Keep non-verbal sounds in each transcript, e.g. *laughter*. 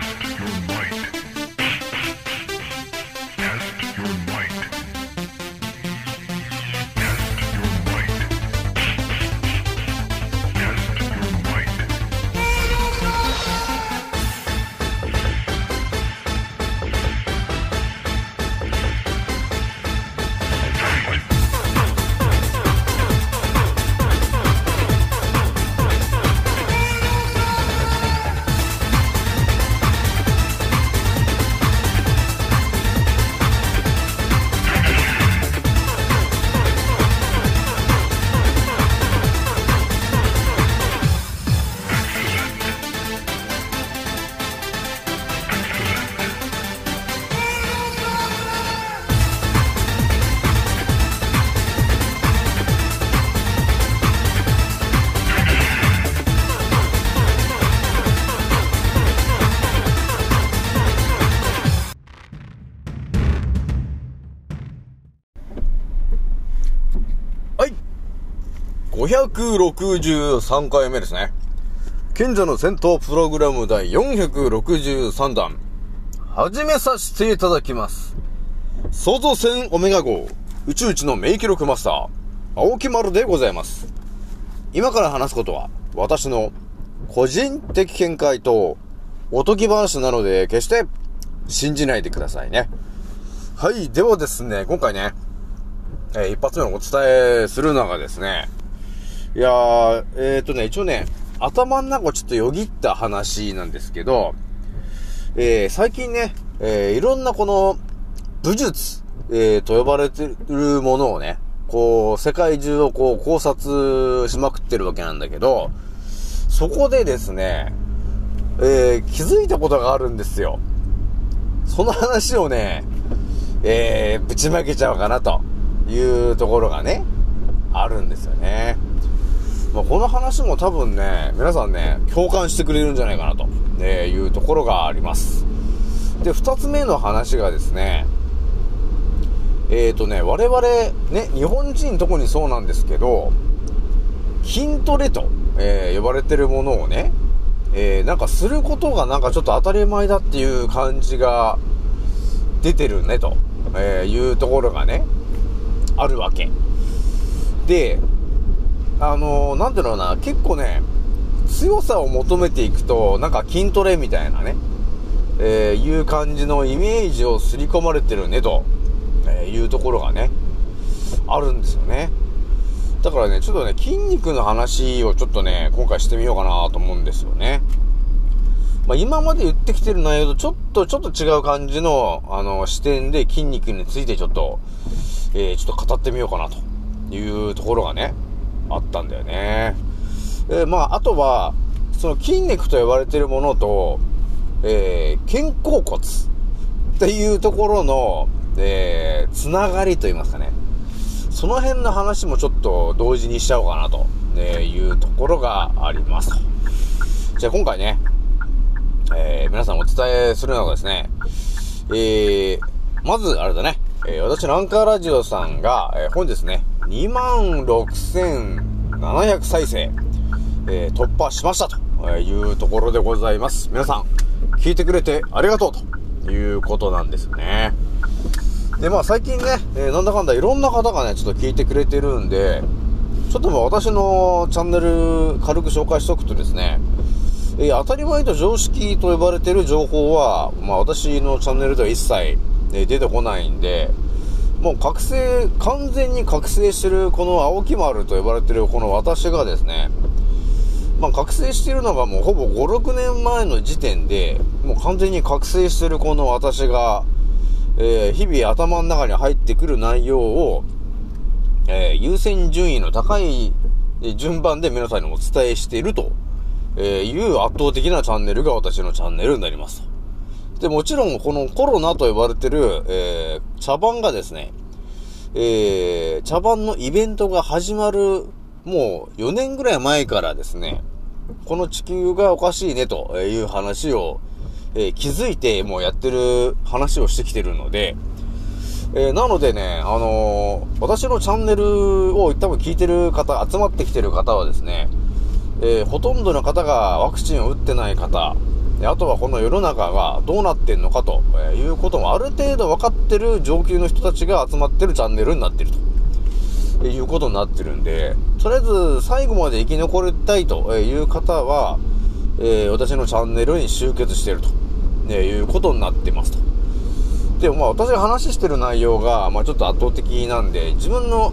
Test your might. 563回目ですね。賢者の戦闘プログラム第463弾。始めさせていただきます。創造船オメガ号、宇宙一の名記録マスター、青木丸でございます。今から話すことは、私の個人的見解と、おとぎ話なので、決して信じないでくださいね。はい。ではですね、今回ね、えー一発目のお伝えするのがですね、いやー、えーとね、一応ね、頭の中ちょっとよぎった話なんですけど、えー最近ね、えーいろんなこの、武術、えーと呼ばれてるものをね、こう、世界中をこう考察しまくってるわけなんだけど、そこでですね、えー気づいたことがあるんですよ。その話をね、えー、ぶちまけちゃおうかなというところがね、あるんですよね。まあ、この話も多分ね、皆さんね、共感してくれるんじゃないかなと、ね、いうところがあります。で、二つ目の話がですね、えーとね、我々、ね、日本人特にそうなんですけど、筋トレと、えー呼ばれてるものをね、えーなんかすることがなんかちょっと当たり前だっていう感じが出てるねと、えいうところがね、あるわけ。で、あのーなんていうのかな、結構ね、強さを求めていくと、なんか筋トレみたいなね、えーいう感じのイメージを刷り込まれてるねと、えーいうところがね、あるんですよね。だからね、ちょっとね、筋肉の話をちょっとね、今回してみようかなと思うんですよね。まあ、今まで言ってきてる内容とちょっと、ちょっと違う感じの、あの、視点で筋肉についてちょっと、えー、ちょっと語ってみようかなというところがね、あったんだよね。えまあ、あとは、その筋肉と呼ばれてるものと、えー、肩甲骨っていうところの、えー、つながりと言いますかね。その辺の話もちょっと同時にしちゃおうかなと、いうところがありますと。じゃあ今回ね、えー皆さんお伝えするのがですね、えー、まず、あれだね、えー私のアンカーラジオさんが、えー本日ね、26,700再生、えー突破しましたというところでございます。皆さん、聞いてくれてありがとうということなんですね。で、まあ最近ね、えーなんだかんだいろんな方がね、ちょっと聞いてくれてるんで、ちょっともう私のチャンネル軽く紹介しておくとですね、えー当たり前と常識と呼ばれてる情報は、まあ私のチャンネルでは一切、え出てこないんで、もう覚醒、完全に覚醒してるこの青木丸と呼ばれてるこの私がですね、まあ覚醒してるのがもうほぼ5、6年前の時点で、もう完全に覚醒してるこの私が、えー日々頭の中に入ってくる内容を、えー優先順位の高い順番で皆さんにお伝えしていると、えいう圧倒的なチャンネルが私のチャンネルになります。で、もちろんこのコロナと呼ばれてる、えー茶番がですね、えー茶番のイベントが始まるもう4年ぐらい前からですね、この地球がおかしいねという話を、えー気づいてもうやってる話をしてきてるので、えーなのでね、あのー私のチャンネルを多分聞いてる方、集まってきてる方はですね、えーほとんどの方がワクチンを打ってない方、であとはこの世の中がどうなってんのかということもある程度分かってる上級の人たちが集まってるチャンネルになってるということになってるんで、とりあえず最後まで生き残りたいという方は、えー私のチャンネルに集結してると、ねいうことになってますと。でもまあ私が話してる内容が、まあちょっと圧倒的なんで、自分の、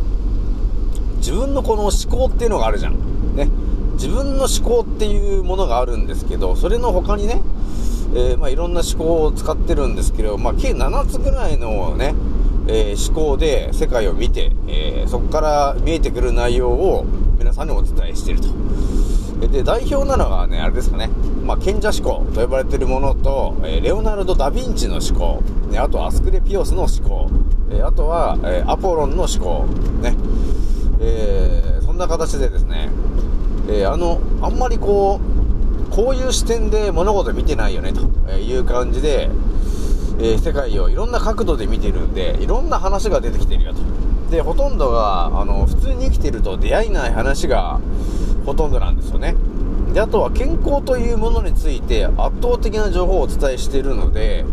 自分のこの思考っていうのがあるじゃん。ね。自分の思考っていうものがあるんですけど、それの他にね、えーまあいろんな思考を使ってるんですけど、まあ計7つぐらいのね、えー思考で世界を見て、えーそこから見えてくる内容を皆さんにお伝えしていると。で、代表なのがね、あれですかね、まあ、賢者思考と呼ばれているものと、えーレオナルド・ダ・ヴィンチの思考、ね、あとアスクレピオスの思考、えーあとは、えーアポロンの思考、ね、えーそんな形でですね、えーあの、あんまりこう、こういう視点で物事見てないよね、という感じで、えー世界をいろんな角度で見てるんで、いろんな話が出てきてるよと。で、ほとんどが、あの、普通に生きてると出会いない話がほとんどなんですよね。で、あとは健康というものについて圧倒的な情報をお伝えしているので、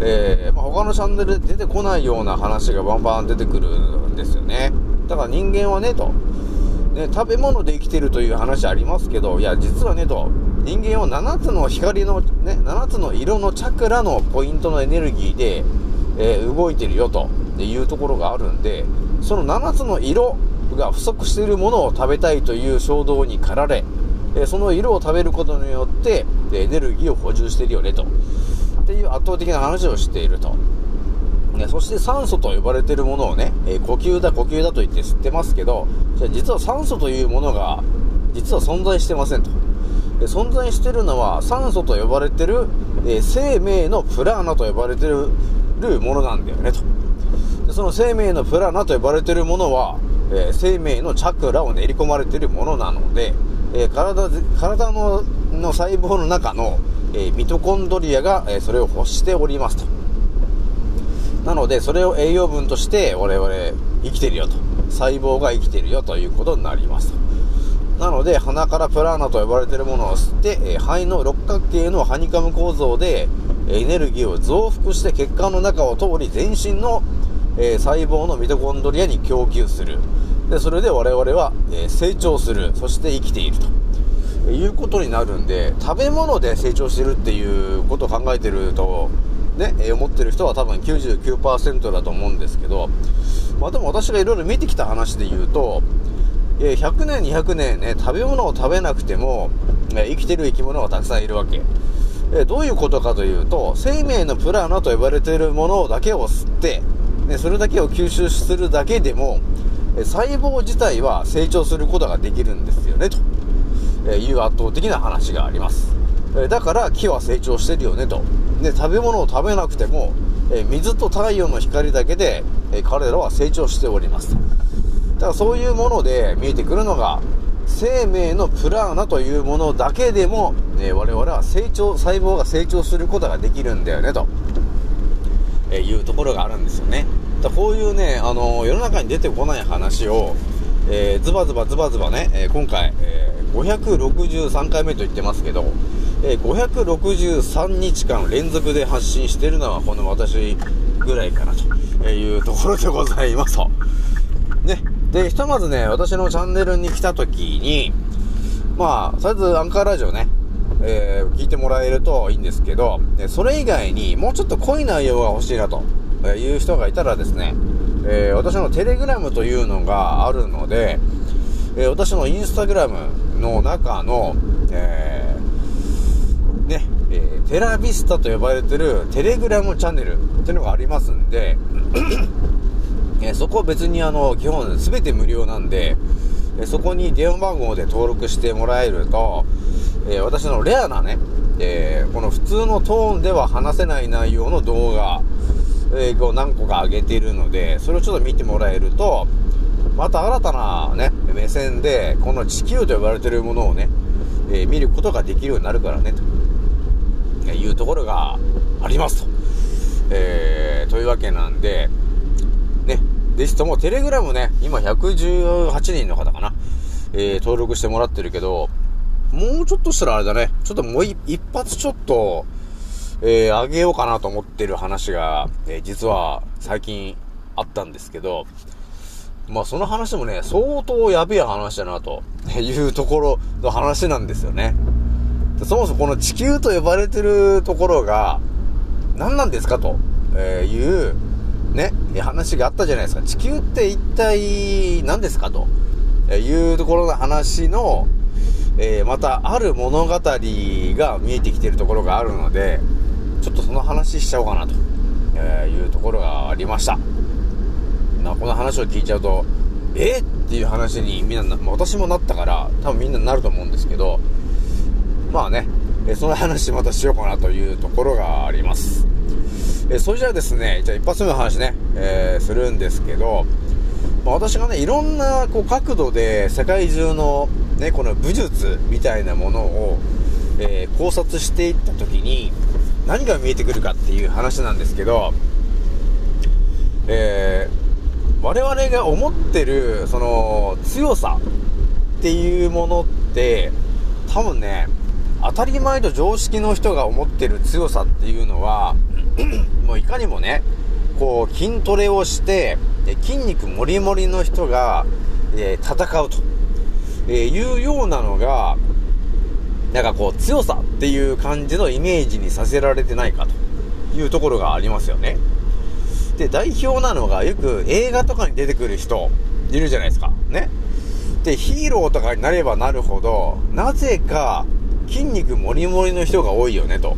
えーまあ、他のチャンネルで出てこないような話がバンバン出てくるんですよね。だから人間はね、と。ね、食べ物で生きてるという話ありますけど、いや、実はね、と。人間は7つの光の、ね、7つの色のチャクラのポイントのエネルギーで、えー動いてるよというところがあるんで、その7つの色が不足しているものを食べたいという衝動に駆られ、えその色を食べることによって、エネルギーを補充してるよねと。っていう圧倒的な話をしていると。ね、そして酸素と呼ばれているものをね、えー呼吸だ呼吸だと言って知ってますけど、じゃ実は酸素というものが、実は存在してませんと。で存在してるのは酸素と呼ばれてる、えー生命のプラーナと呼ばれてるるものなんだよねと。でその生命のプラーナと呼ばれてるものは、えー生命のチャクラを練り込まれているものなので、え体体のの細胞の中の、えミトコンドリアが、えそれを欲しておりますと。なので、それを栄養分として我々生きてるよと。細胞が生きてるよということになりますと。なので、鼻からプラーナと呼ばれてるものを吸って、肺の六角形のハニカム構造で、エネルギーを増幅して血管の中を通り全身の、え細胞のミトコンドリアに供給する。で、それで我々は、え成長する。そして生きていると。いうことになるんで、食べ物で成長してるっていうことを考えてると、ね、えー思ってる人は多分99%だと思うんですけど、まあでも私がいろいろ見てきた話で言うと、えー100年、200年ね、食べ物を食べなくても、えー生きてる生き物がたくさんいるわけ。えーどういうことかというと、生命のプラーナと呼ばれているものだけを吸って、ね、それだけを吸収するだけでも、えー細胞自体は成長することができるんですよね、とえいう圧倒的な話があります。えーだから木は成長してるよね、と。で、食べ物を食べなくても、え水と太陽の光だけで、え彼らは成長しております。だそういうもので見えてくるのが、生命のプラーナというものだけでも、ね、我々は成長、細胞が成長することができるんだよね、と、えーいうところがあるんですよね。だこういうね、あの世の中に出てこない話を、えーズバズバズバズバね、え今回、えー563回目と言ってますけど、え563日間連続で発信してるのはこの私ぐらいかなというところでございますと。ね。で、ひとまずね、私のチャンネルに来た時に、まあ、とりあえずアンカーラジオね、えー聞いてもらえるといいんですけど、それ以外にもうちょっと濃い内容が欲しいなという人がいたらですね、えー私のテレグラムというのがあるので、えー私のインスタグラムの中の、えーテラビスタと呼ばれてるテレグラムチャンネルっていうのがありますんで、えーそこ別にあの、基本全て無料なんで、えーそこに電話番号で登録してもらえると、えー私のレアなね、えーこの普通のトーンでは話せない内容の動画、えーを何個か上げているので、それをちょっと見てもらえると、また新たなね、目線で、この地球と呼ばれているものをね、えー見ることができるようになるからね、というところがありますと。えーというわけなんで、ね、ぜひともテレグラムね、今118人の方かな、えー登録してもらってるけど、もうちょっとしたらあれだね。ちょっともう一発ちょっと、えー、あげようかなと思ってる話が、えー実は最近あったんですけど、まあその話もね、相当やべえ話だなというところの話なんですよね。そもそもこの地球と呼ばれてるところが何なんですかとえーいうね、話があったじゃないですか。地球って一体何ですかとえいうところの話の、えーまたある物語が見えてきてるところがあるので、ちょっとその話しちゃおうかなと、えいうところがありました。まあ、この話を聞いちゃうと、えっていう話にみんな、私もなったから、多分みんななると思うんですけど、まあね、えその話またしようかなというところがあります。えそれじゃあですね、じゃあ一発目の話ね、えーするんですけど、まあ、私がね、いろんなこう角度で世界中のね、この武術みたいなものを、えー考察していったときに、何が見えてくるかっていう話なんですけど、えー我々が思ってる、その、強さっていうものって、多分ね、当たり前と常識の人が思ってる強さっていうのは、もういかにもね、こう、筋トレをして、え筋肉もりもりの人が、えー戦うと、えーいうようなのが、なんかこう、強さっていう感じのイメージにさせられてないかというところがありますよね。で、代表なのがよく映画とかに出てくる人いるじゃないですか。ね。で、ヒーローとかになればなるほど、なぜか筋肉もりもりの人が多いよね、と。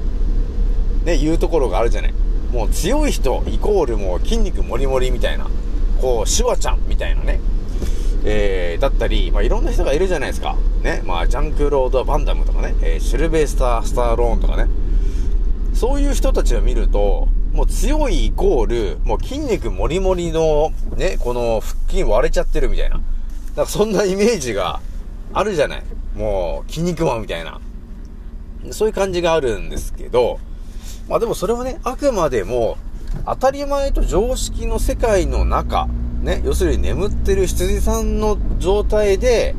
ね、いうところがあるじゃない。もう強い人イコールもう筋肉もりもりみたいな。こう、シュワちゃんみたいなね。えー、だったり、まあ、いろんな人がいるじゃないですか。ね。まあ、ジャンクロード・バンダムとかね、えーシルベスター・スターローンとかね。そういう人たちを見ると、もう強いイコール、もう筋肉もりもりの、ね、この腹筋割れちゃってるみたいな。だかそんなイメージがあるじゃない。もう、筋肉マンみたいな。そういう感じがあるんですけど、まあでもそれはね、あくまでも、当たり前と常識の世界の中、ね、要するに眠ってる羊さんの状態で、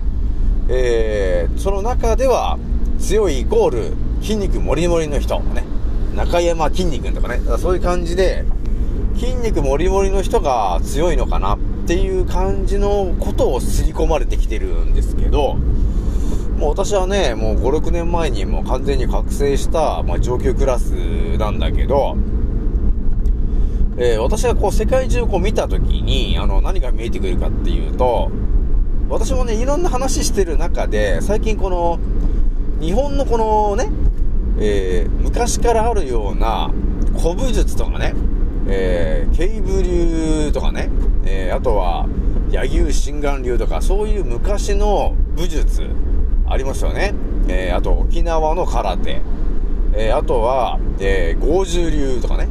えー、その中では強いイコール筋肉もりもりの人、ね、中山筋肉とかね、だからそういう感じで、筋肉もりもりの人が強いのかなっていう感じのことを刷り込まれてきてるんですけど、もう私はね、もう5、6年前にもう完全に覚醒した、まあ、上級クラスなんだけど、えー私がこう世界中こう見たときに、あの、何が見えてくるかっていうと、私もね、いろんな話してる中で、最近この、日本のこのね、えー昔からあるような古武術とかね、えー、ケイブ流とかね、えーあとは、柳生心眼流とか、そういう昔の武術、ありますよね。えーあと、沖縄の空手、えーあとは、えー、豪獣流とかね、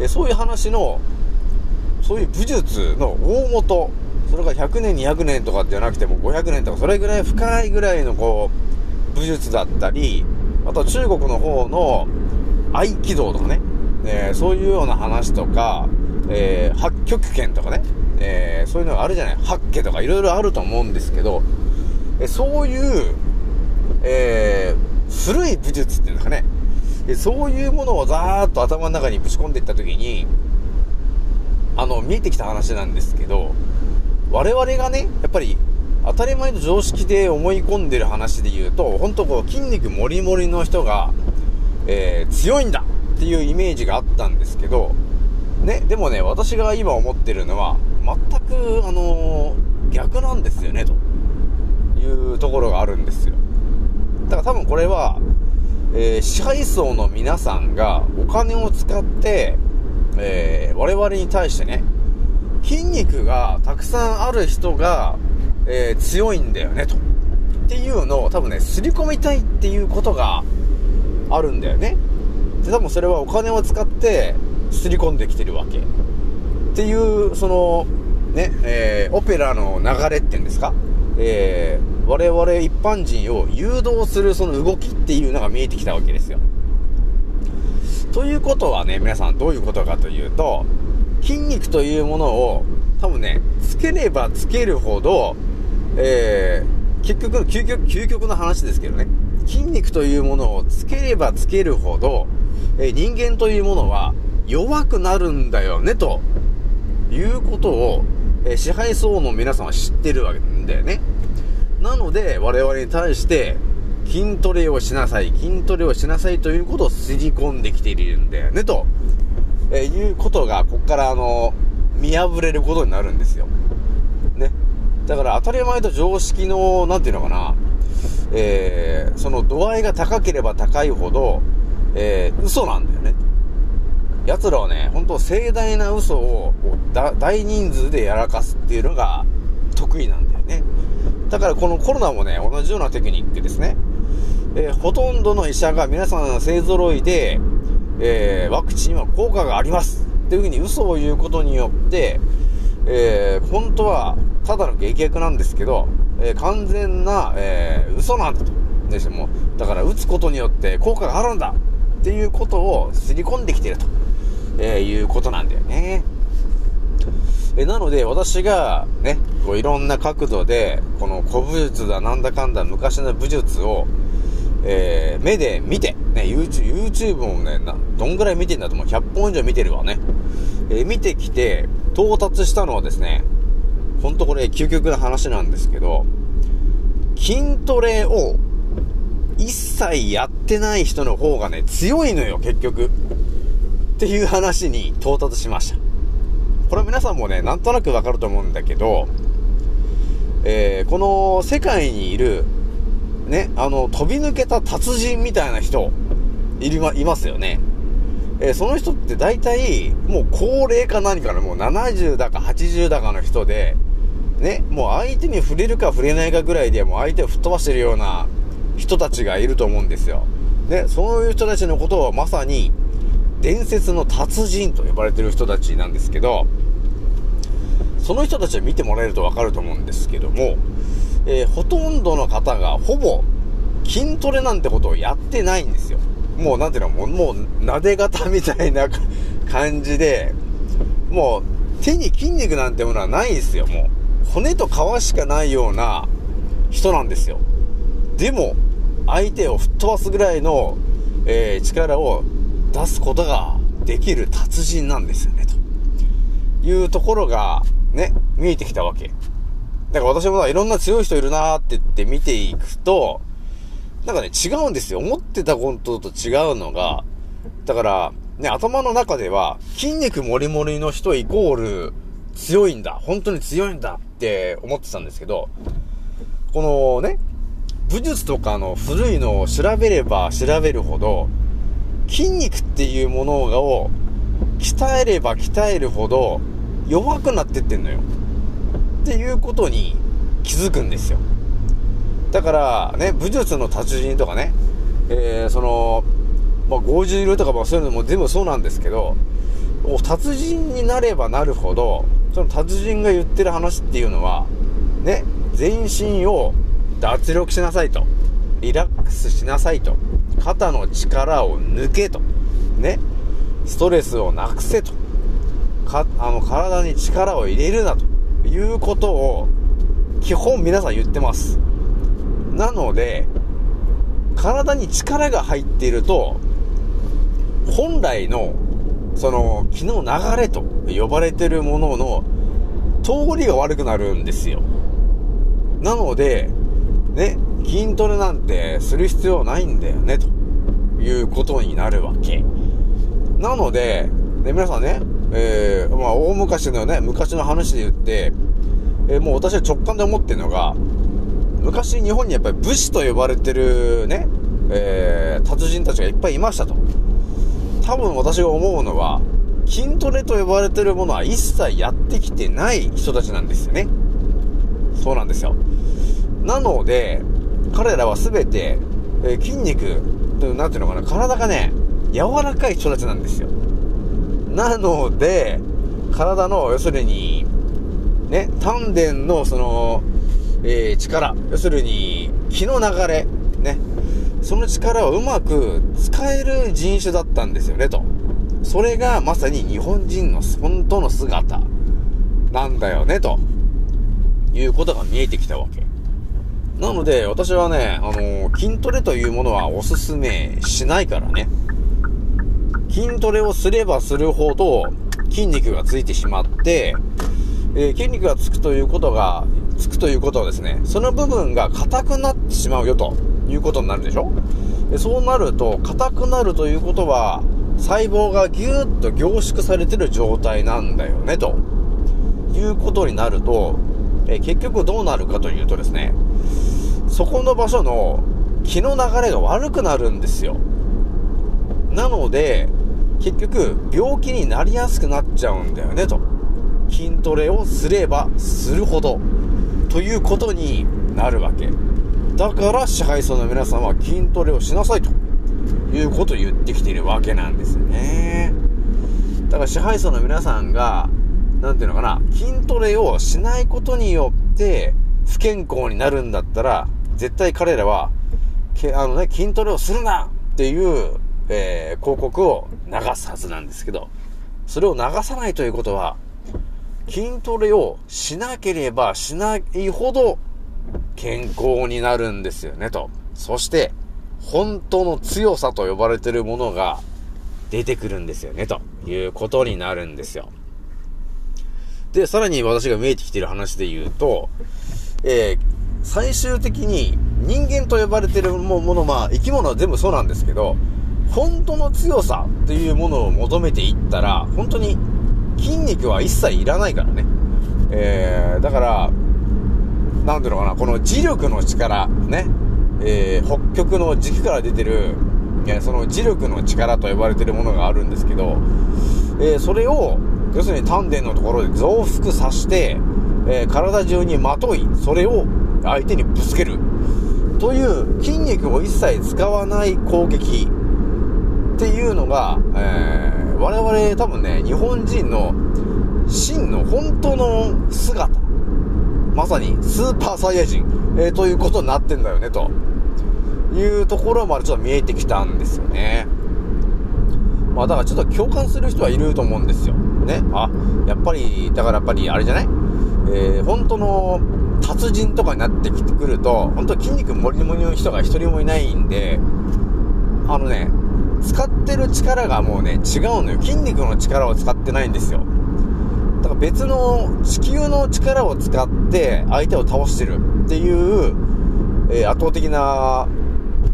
えーそういう話の、そういう武術の大元、それが100年、200年とかじゃなくても500年とか、それぐらい深いぐらいのこう、武術だったり、あとは中国の方の合気道とかね、えーそういうような話とか、えー八極拳とかね、えーそういうのがあるじゃない、八家とかいろいろあると思うんですけど、そういう、えー古い武術っていうんですかね、そういうものをざーっと頭の中にぶち込んでいった時に、あの、見えてきた話なんですけど、我々がね、やっぱり、当たり前の常識で思い込んでる話で言うと、本当こう、筋肉もりもりの人が、えー強いんだっていうイメージがあったんですけど、ね、でもね、私が今思ってるのは、全く、あのー逆なんですよね、と。うところがあるんですよ。だから多分これは、えー支配層の皆さんがお金を使って、えー我々に対してね、筋肉がたくさんある人が、えー強いんだよね、と。っていうのを多分ね、刷り込みたいっていうことがあるんだよね。で、多分それはお金を使って刷り込んできてるわけ。っていう、その、ね、えーオペラの流れっていうんですか？えー我々一般人を誘導するその動きっていうのが見えてきたわけですよ。ということはね、皆さんどういうことかというと、筋肉というものを多分ね、つければつけるほど、えー、結局、究極、究極の話ですけどね。筋肉というものをつければつけるほど、えー人間というものは弱くなるんだよね、ということを、えー支配層の皆さんは知ってるわけなんだよね。なので、我々に対して、筋トレをしなさい、筋トレをしなさいということをすり込んできているんだよね、と、えーいうことが、ここからあの、見破れることになるんですよ。ね。だから当たり前と常識の、なんていうのかな、えー、その度合いが高ければ高いほど、えー、嘘なんだよね。奴らはね、本当盛大な嘘を大人数でやらかすっていうのが得意なんだよね。だからこのコロナもね、同じようなテクニックですね。えーほとんどの医者が皆さん勢揃いで、えーワクチンは効果がありますっていうふうに嘘を言うことによって、えー本当はただの劇薬なんですけど、え完全な、え嘘なんだと。でしもだから打つことによって効果があるんだっていうことをすり込んできてると、えーいうことなんだよね。えなので、私がね、こういろんな角度で、この古武術だなんだかんだ昔の武術を、えー目で見て、ね、YouTube、YouTube もね、な、どんぐらい見てんだと思う。100本以上見てるわね。えー見てきて、到達したのはですね、ほんとこれ究極な話なんですけど、筋トレを一切やってない人の方がね、強いのよ、結局。っていう話に到達しました。これ皆さんもね、なんとなくわかると思うんだけど、えーこの世界にいる、ね、あの、飛び抜けた達人みたいな人、いりま、いますよね。えーその人って大体、もう高齢か何かの、もう70だか80だかの人で、ね、もう相手に触れるか触れないかぐらいでもう相手を吹っ飛ばしてるような人たちがいると思うんですよ。ね、そういう人たちのことをまさに、伝説の達人と呼ばれてる人たちなんですけど、その人たちを見てもらえるとわかると思うんですけども、えーほとんどの方がほぼ筋トレなんてことをやってないんですよ。もうなんていうの、もう、もう、撫で型みたいな *laughs* 感じで、もう、手に筋肉なんてものはないんですよ、もう。骨と皮しかないような人なんですよ。でも、相手を吹っ飛ばすぐらいの、えー力を出すことができる達人なんですよね、というところが、ね、見えてきたわけ。だから私もいろんな強い人いるなーって言って見ていくと、なんかね、違うんですよ。思ってたことと違うのが、だから、ね、頭の中では、筋肉もりもりの人イコール強いんだ。本当に強いんだって思ってたんですけど、このね、武術とかの古いのを調べれば調べるほど、筋肉っていうものを鍛えれば鍛えるほど弱くなってってんのよ。っていうことに気づくんですよ。だから、ね、武術の達人とかね、えー、その、まあ、50流とかまあそういうのも全部そうなんですけど、達人になればなるほど、その達人が言ってる話っていうのは、ね、全身を脱力しなさいと。リラックスしなさいと。肩の力を抜けと。ね。ストレスをなくせと。か、あの、体に力を入れるなということを、基本皆さん言ってます。なので、体に力が入っていると、本来の、その、気の流れと呼ばれてるものの、通りが悪くなるんですよ。なので、ね、筋トレなんてする必要ないんだよね、ということになるわけ。なので、ね、皆さんね、えー、まあ、大昔のね、昔の話で言って、えーもう私は直感で思ってるのが、昔日本にやっぱり武士と呼ばれてるね、えー、達人たちがいっぱいいましたと。多分私が思うのは、筋トレと呼ばれてるものは一切やってきてない人たちなんですよね。そうなんですよ。なので、彼らは全て、えー筋肉、なんていうのかな、体がね、柔らかい人たちなんですよ。なので、体の、要するに、ね、丹田のその、えー力、要するに、気の流れ、ね、その力をうまく使える人種だったんですよね、と。それがまさに日本人の本当の姿なんだよね、ということが見えてきたわけ。なので、私はね、あの筋トレというものはおすすめしないからね。筋トレをすればするほど筋肉がついてしまって、えー筋肉がつくということが、つくということはですね、その部分が硬くなってしまうよということになるでしょ？でそうなると、硬くなるということは、細胞がぎゅーっと凝縮されてる状態なんだよね、ということになると、えー結局どうなるかというとですね、そこの場所の気の流れが悪くなるんですよ。なので、結局、病気になりやすくなっちゃうんだよね、と。筋トレをすればするほど、ということになるわけ。だから、支配層の皆さんは筋トレをしなさい、ということを言ってきているわけなんですよね。だから、支配層の皆さんが、なんていうのかな、筋トレをしないことによって、不健康になるんだったら、絶対彼らは、けあのね、筋トレをするなっていう、えー広告を流すはずなんですけど、それを流さないということは、筋トレをしなければしないほど健康になるんですよね、と。そして、本当の強さと呼ばれてるものが出てくるんですよね、ということになるんですよ。で、さらに私が見えてきている話で言うと、えー最終的に人間と呼ばれてるもの、まあ生き物は全部そうなんですけど、本当の強さっていうものを求めていったら、本当に筋肉は一切いらないからね。えー、だから、なんていうのかな、この磁力の力、ね、えー、北極の軸から出てる、いやその磁力の力と呼ばれてるものがあるんですけど、えー、それを、要するに丹田のところで増幅させて、えー体中にまとい、それを相手にぶつける。という筋肉を一切使わない攻撃っていうのが、えー我々多分ね、日本人の真の本当の姿。まさにスーパーサイヤ人、えーということになってんだよね、というところまでちょっと見えてきたんですよね。まあだからちょっと共感する人はいると思うんですよ。ね。あ、やっぱり、だからやっぱりあれじゃない？えー、本当の達人とかになってきてくると、本当筋肉もりもりの人が一人もいないんで、あのね、使ってる力がもうね、違うのよ。筋肉の力を使ってないんですよ。だから別の地球の力を使って相手を倒してるっていう、えー圧倒的な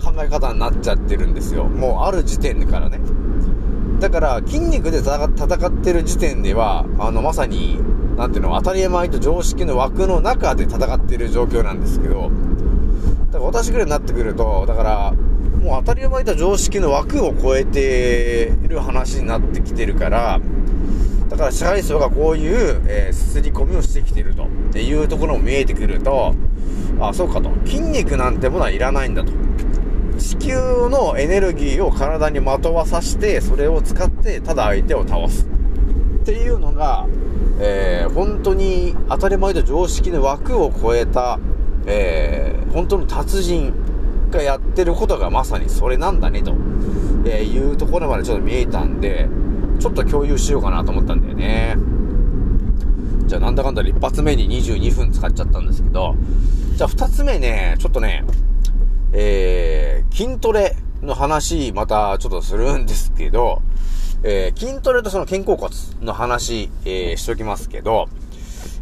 考え方になっちゃってるんですよ。もうある時点からね。だから筋肉で戦ってる時点では、あのまさに、なんていうの、当たり前と常識の枠の中で戦っている状況なんですけど、だから私ぐらいになってくると、だから、もう当たり前と常識の枠を超えている話になってきてるから、だから支配層がこういう、えー、すり込みをしてきてると。っていうところも見えてくると、あ、そうかと。筋肉なんてものはいらないんだと。地球のエネルギーを体にまとわさして、それを使って、ただ相手を倒す。っていうのが、えー本当に当たり前と常識の枠を超えた、えー本当の達人がやってることがまさにそれなんだね、と、えいうところまでちょっと見えたんで、ちょっと共有しようかなと思ったんだよね。じゃあなんだかんだで一発目に22分使っちゃったんですけど、じゃあ二つ目ね、ちょっとね、えー、筋トレの話、またちょっとするんですけど、えー、筋トレとその肩甲骨の話、えー、しときますけど、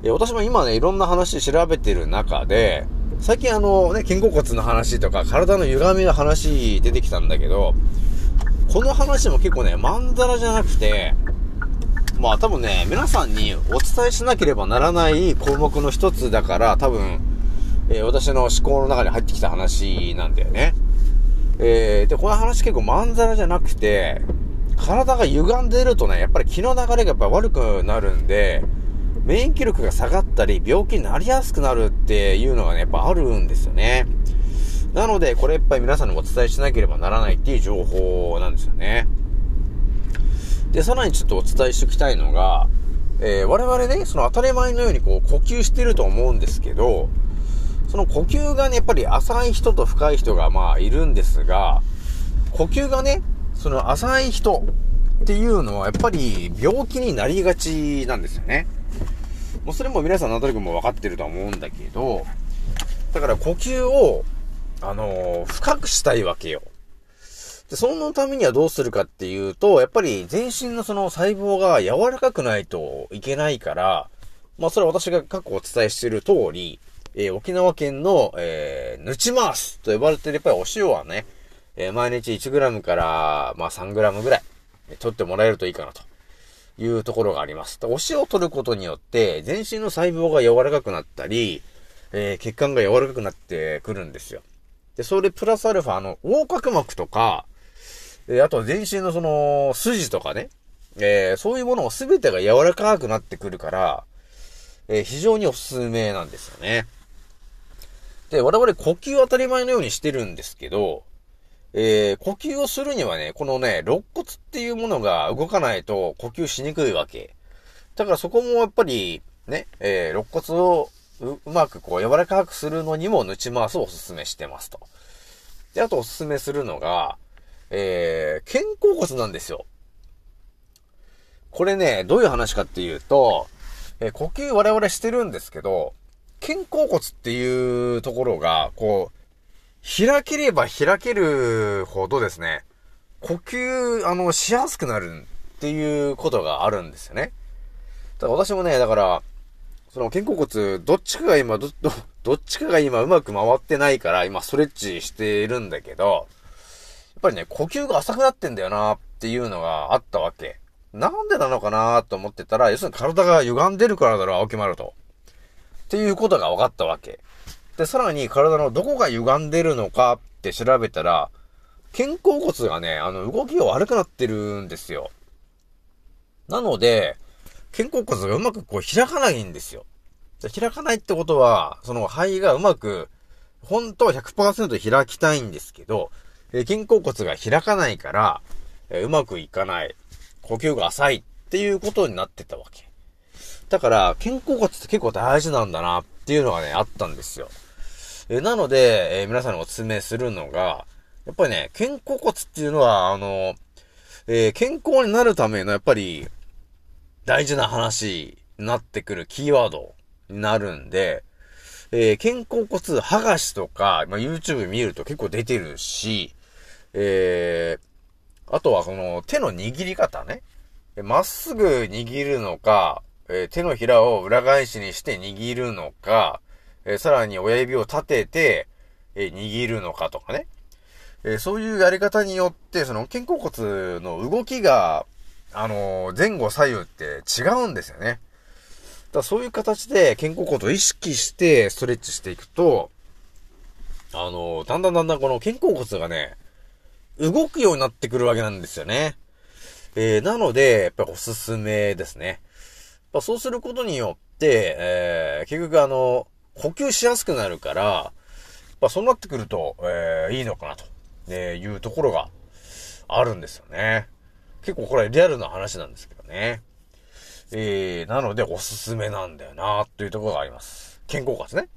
えー私も今ね、いろんな話調べてる中で、最近あのね、肩甲骨の話とか、体の歪みの話出てきたんだけど、この話も結構ね、まんざらじゃなくて、まあ多分ね、皆さんにお伝えしなければならない項目の一つだから、多分、えー私の思考の中に入ってきた話なんだよね。えー、で、この話結構まんざらじゃなくて、体が歪んでるとね、やっぱり気の流れがやっぱ悪くなるんで、免疫力が下がったり、病気になりやすくなるっていうのがね、やっぱあるんですよね。なので、これやっぱり皆さんにお伝えしなければならないっていう情報なんですよね。で、さらにちょっとお伝えしておきたいのが、えー我々ね、その当たり前のようにこう呼吸してると思うんですけど、その呼吸がね、やっぱり浅い人と深い人がまあいるんですが、呼吸がね、その浅い人っていうのはやっぱり病気になりがちなんですよね。もうそれも皆さんなんとなくも分かってるとは思うんだけど、だから呼吸を、あのー深くしたいわけよ。で、そのためにはどうするかっていうと、やっぱり全身のその細胞が柔らかくないといけないから、まあそれは私が過去お伝えしている通り、えー沖縄県の、えー、ぬちマースと呼ばれてるやっぱりお塩はね、えー毎日 1g から、まあ 3g ぐらい、取ってもらえるといいかなというところがあります。でお塩を取ることによって、全身の細胞が柔らかくなったり、えー血管が柔らかくなってくるんですよ。で、それプラスアルファ、の、横隔膜とか、えあと全身のその、筋とかね、えーそういうものが全てが柔らかくなってくるから、えー非常におすすめなんですよね。で、我々呼吸当たり前のようにしてるんですけど、えー呼吸をするにはね、このね、肋骨っていうものが動かないと呼吸しにくいわけ。だからそこもやっぱり、ね、えー肋骨をうまくこう柔らかくするのにもヌチマースをおすすめしてますと。で、あとおすすめするのが、えー、肩甲骨なんですよ。これね、どういう話かっていうと、えー呼吸我々してるんですけど、肩甲骨っていうところが、こう、開ければ開けるほどですね、呼吸、あの、しやすくなるっていうことがあるんですよね。ただ私もね、だから、その肩甲骨、どっちかが今、ど、ど、*laughs* どっちかが今うまく回ってないから、今ストレッチしているんだけど、やっぱりね、呼吸が浅くなってんだよなっていうのがあったわけ。なんでなのかなと思ってたら、要するに体が歪んでるからだろう、青木丸と。っていうことが分かったわけ。で、さらに体のどこが歪んでるのかって調べたら、肩甲骨がね、あの、動きが悪くなってるんですよ。なので、肩甲骨がうまくこう開かないんですよ。開かないってことは、その肺がうまく、本当は100%開きたいんですけど、え肩甲骨が開かないから、えうまくいかない。呼吸が浅いっていうことになってたわけ。だから、肩甲骨って結構大事なんだなっていうのがね、あったんですよ。えなので、えー皆さんにお勧めするのが、やっぱりね、肩甲骨っていうのは、あの、えー健康になるための、やっぱり、大事な話になってくるキーワードになるんで、えー肩甲骨剥がしとか、まあ、YouTube 見ると結構出てるし、えーあとはこの手の握り方ね。まっすぐ握るのか、えー手のひらを裏返しにして握るのか、えーさらに親指を立てて、えー握るのかとかね。えーそういうやり方によって、その肩甲骨の動きが、あの前後左右って違うんですよね。だそういう形で肩甲骨を意識してストレッチしていくと、あのだんだんだんだんこの肩甲骨がね、動くようになってくるわけなんですよね。えー、なので、やっぱおすすめですね。やっぱそうすることによって、えー、結局あの、呼吸しやすくなるから、やっぱそうなってくると、えー、いいのかなと、えーいうところがあるんですよね。結構これリアルな話なんですけどね。えー、なのでおすすめなんだよなというところがあります。肩甲骨ね。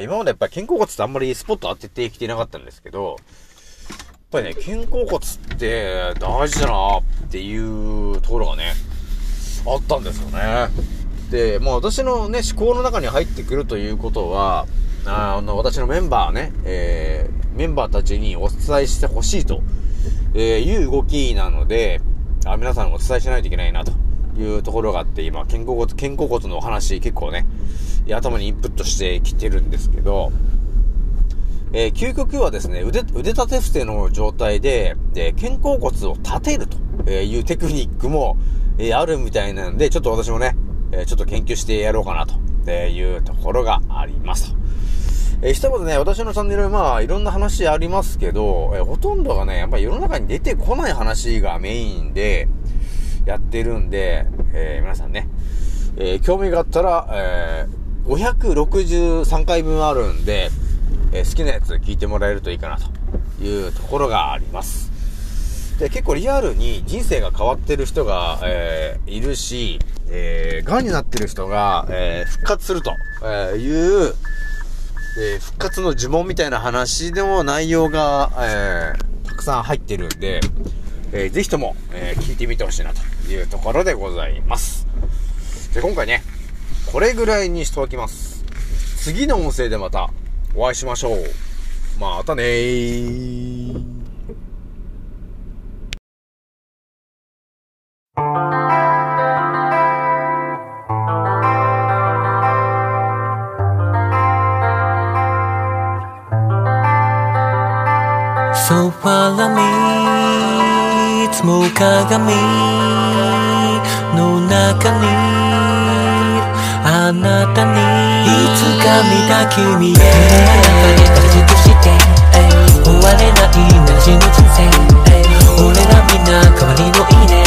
今までやっぱり肩甲骨ってあんまりスポット当ててきてなかったんですけど、やっぱりね、肩甲骨って大事だなっていうところがね、あったんですよね。で、まあ私のね、思考の中に入ってくるということは、あの、私のメンバーね、えー、メンバーたちにお伝えしてほしいと、えいう動きなので、あ皆さんお伝えしないといけないなというところがあって、今、肩甲骨、肩甲骨のお話結構ね、頭にインプットしてきてるんですけど、えー究極はですね、腕、腕立て伏せの状態で、で肩甲骨を立てるというテクニックも、えあるみたいなんで、ちょっと私もね、えちょっと研究してやろうかなというところがありますと。えー、一言ね、私のチャンネル、まあ、いろんな話ありますけど、えほとんどがね、やっぱり世の中に出てこない話がメインで、やってるんで、えー皆さんね、えー興味があったら、えー563回分あるんで、え好きなやつ聞いてもらえるといいかなというところがあります。で、結構リアルに人生が変わってる人が、えーいるし、えー、癌になってる人が、えー復活すると、いう、えー復活の呪文みたいな話でも内容が、えーたくさん入ってるんで、えーぜひとも、えー聞いてみてほしいなというところでございます。で、今回ね、これぐらいにしておきます。次の音声でまた、お会いしましょう。またねー。ソファラにいつも鏡の中にあなたにいつか見た君へ中で形として終われないなら死ぬ人生俺らみんな代わりのいいね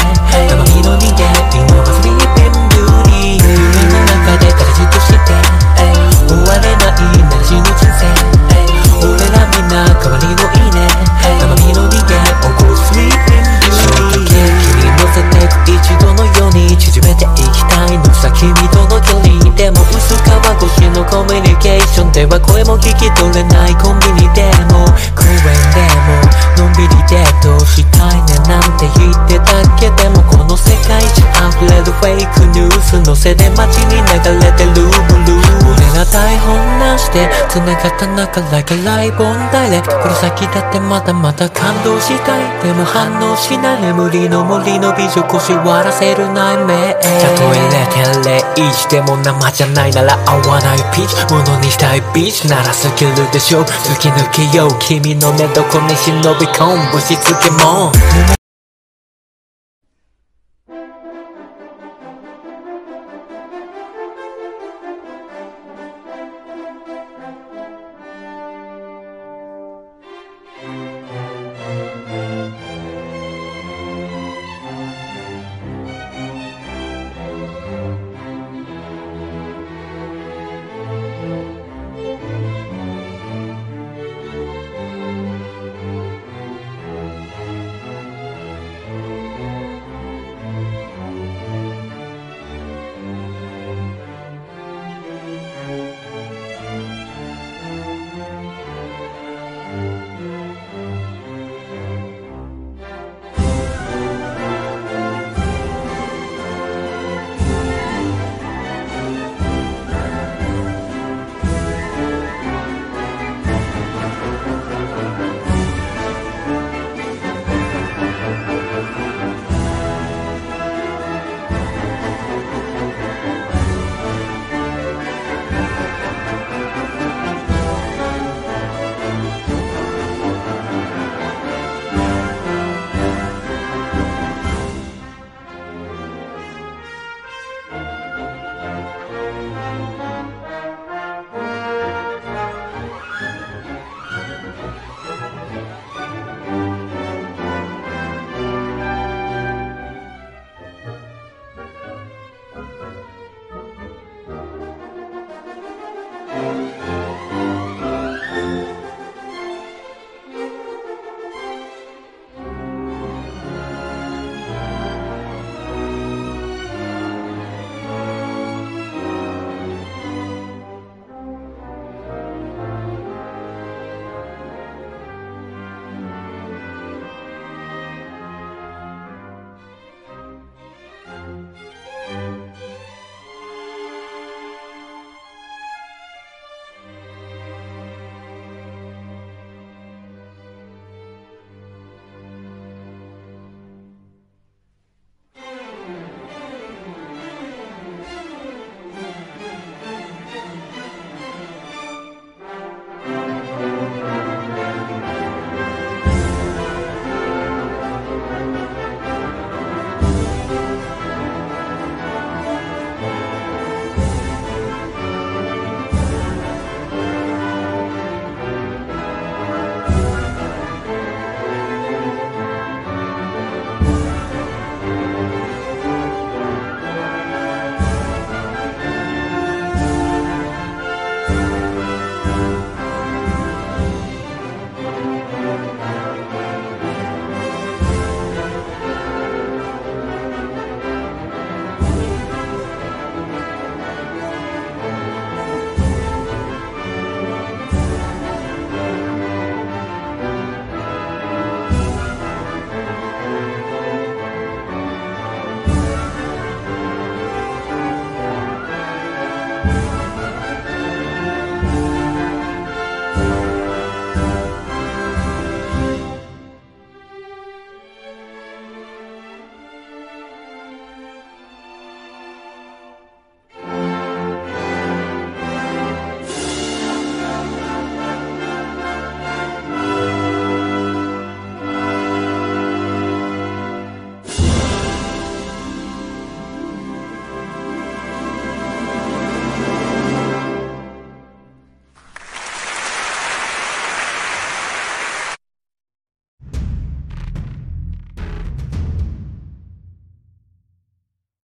たまにの人間今はスリーピンビューティー夢の中で形として終われないなら死ぬ人生君との距離でも薄皮越しのコミュニケーションでは声も聞き取れないコンビニでも。公園でも。のんびりデートしたいねなんて言ってたけ？でもこの世界中溢れるフェイクニュースのせで街に流れてる。台本なしで繋がった中 like a live on direct この先だってまだまだ感動したい。でも反応しない。眠りの森の美女腰割らせる内面たとえ0.01でも生じゃないなら合わないピーチ。ものにしたいビーチ。ならスキルでしょ。突き抜けよう。君の寝床に忍び込む。ぶしつけも